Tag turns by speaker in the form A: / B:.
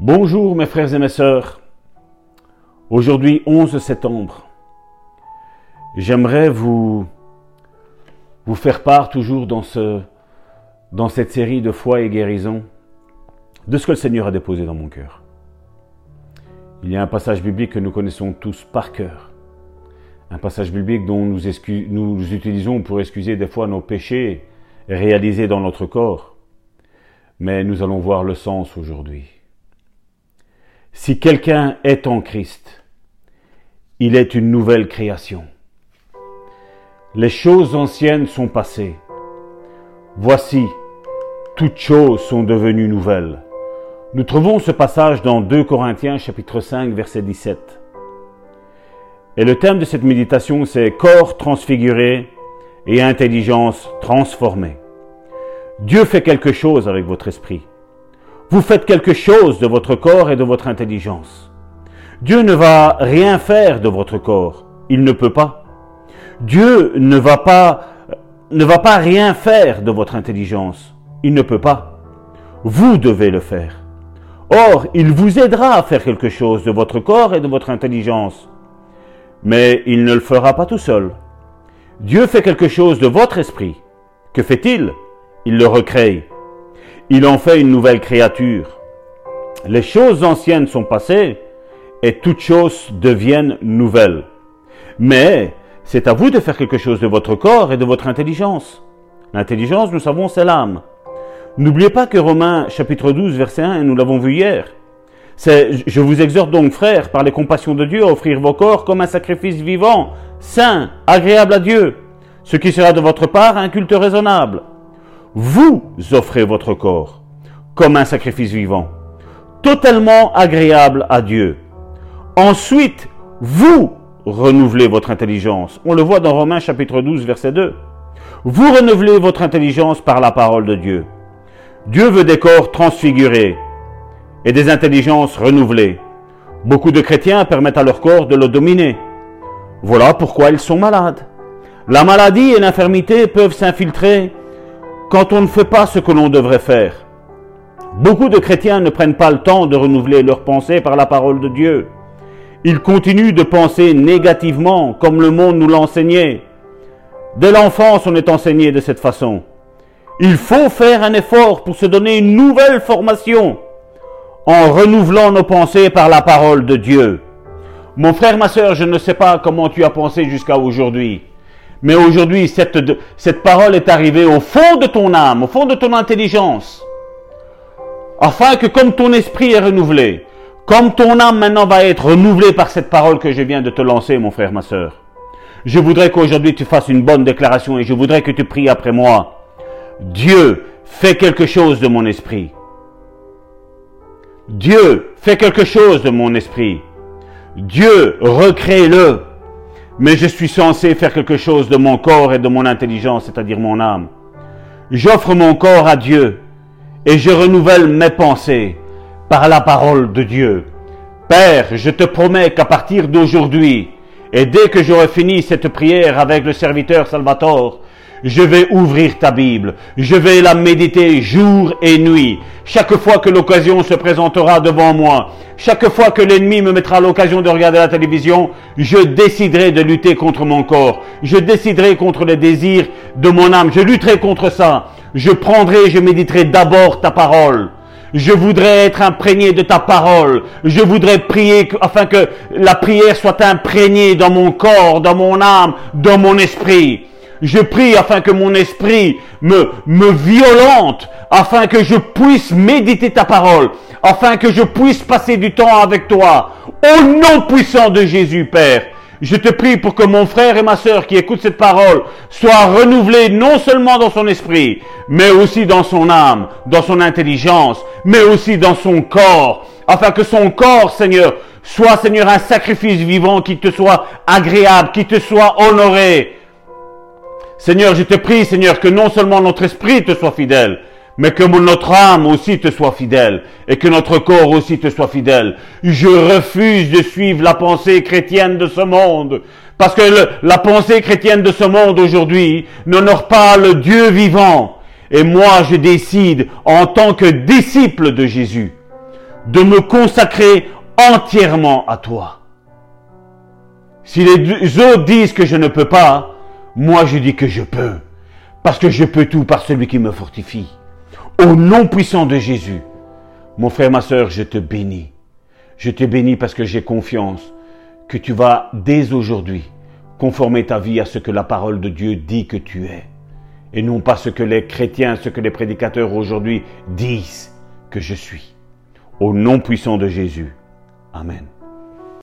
A: Bonjour mes frères et mes sœurs. Aujourd'hui 11 septembre. J'aimerais vous vous faire part toujours dans ce dans cette série de foi et guérison de ce que le Seigneur a déposé dans mon cœur. Il y a un passage biblique que nous connaissons tous par cœur. Un passage biblique dont nous, nous utilisons pour excuser des fois nos péchés réalisés dans notre corps. Mais nous allons voir le sens aujourd'hui. Si quelqu'un est en Christ, il est une nouvelle création. Les choses anciennes sont passées. Voici, toutes choses sont devenues nouvelles. Nous trouvons ce passage dans 2 Corinthiens chapitre 5 verset 17. Et le thème de cette méditation c'est corps transfiguré et intelligence transformée. Dieu fait quelque chose avec votre esprit. Vous faites quelque chose de votre corps et de votre intelligence. Dieu ne va rien faire de votre corps. Il ne peut pas. Dieu ne va pas, ne va pas rien faire de votre intelligence. Il ne peut pas. Vous devez le faire. Or, il vous aidera à faire quelque chose de votre corps et de votre intelligence. Mais il ne le fera pas tout seul. Dieu fait quelque chose de votre esprit. Que fait-il? Il le recrée il en fait une nouvelle créature. Les choses anciennes sont passées et toutes choses deviennent nouvelles. Mais c'est à vous de faire quelque chose de votre corps et de votre intelligence. L'intelligence, nous savons, c'est l'âme. N'oubliez pas que Romains chapitre 12 verset 1, et nous l'avons vu hier, c'est je vous exhorte donc frères par les compassions de Dieu à offrir vos corps comme un sacrifice vivant, saint, agréable à Dieu, ce qui sera de votre part un culte raisonnable vous offrez votre corps comme un sacrifice vivant, totalement agréable à Dieu. Ensuite, vous renouvelez votre intelligence. On le voit dans Romains chapitre 12, verset 2. Vous renouvelez votre intelligence par la parole de Dieu. Dieu veut des corps transfigurés et des intelligences renouvelées. Beaucoup de chrétiens permettent à leur corps de le dominer. Voilà pourquoi ils sont malades. La maladie et l'infirmité peuvent s'infiltrer quand on ne fait pas ce que l'on devrait faire. Beaucoup de chrétiens ne prennent pas le temps de renouveler leurs pensées par la parole de Dieu. Ils continuent de penser négativement comme le monde nous l'enseignait. Dès l'enfance, on est enseigné de cette façon. Il faut faire un effort pour se donner une nouvelle formation en renouvelant nos pensées par la parole de Dieu. Mon frère, ma soeur, je ne sais pas comment tu as pensé jusqu'à aujourd'hui. Mais aujourd'hui, cette, parole est arrivée au fond de ton âme, au fond de ton intelligence, afin que comme ton esprit est renouvelé, comme ton âme maintenant va être renouvelée par cette parole que je viens de te lancer, mon frère, ma soeur, je voudrais qu'aujourd'hui tu fasses une bonne déclaration et je voudrais que tu pries après moi. Dieu, fait quelque chose de mon esprit. Dieu, fait quelque chose de mon esprit. Dieu, recrée-le mais je suis censé faire quelque chose de mon corps et de mon intelligence, c'est-à-dire mon âme. J'offre mon corps à Dieu et je renouvelle mes pensées par la parole de Dieu. Père, je te promets qu'à partir d'aujourd'hui, et dès que j'aurai fini cette prière avec le serviteur Salvatore, je vais ouvrir ta Bible, je vais la méditer jour et nuit. Chaque fois que l'occasion se présentera devant moi, chaque fois que l'ennemi me mettra l'occasion de regarder la télévision, je déciderai de lutter contre mon corps. Je déciderai contre les désirs de mon âme. Je lutterai contre ça. Je prendrai, je méditerai d'abord ta parole. Je voudrais être imprégné de ta parole. Je voudrais prier afin que la prière soit imprégnée dans mon corps, dans mon âme, dans mon esprit. Je prie afin que mon esprit me, me violente, afin que je puisse méditer ta parole, afin que je puisse passer du temps avec toi. Au nom puissant de Jésus, Père, je te prie pour que mon frère et ma sœur qui écoutent cette parole soient renouvelés non seulement dans son esprit, mais aussi dans son âme, dans son intelligence, mais aussi dans son corps, afin que son corps, Seigneur, soit, Seigneur, un sacrifice vivant qui te soit agréable, qui te soit honoré, Seigneur, je te prie, Seigneur, que non seulement notre esprit te soit fidèle, mais que notre âme aussi te soit fidèle et que notre corps aussi te soit fidèle. Je refuse de suivre la pensée chrétienne de ce monde parce que la pensée chrétienne de ce monde aujourd'hui n'honore pas le Dieu vivant. Et moi, je décide en tant que disciple de Jésus de me consacrer entièrement à toi. Si les autres disent que je ne peux pas, moi je dis que je peux. Parce que je peux tout par celui qui me fortifie. Au nom puissant de Jésus, mon frère, ma soeur, je te bénis. Je te bénis parce que j'ai confiance que tu vas dès aujourd'hui conformer ta vie à ce que la parole de Dieu dit que tu es. Et non pas ce que les chrétiens, ce que les prédicateurs aujourd'hui disent que je suis. Au nom puissant de Jésus. Amen.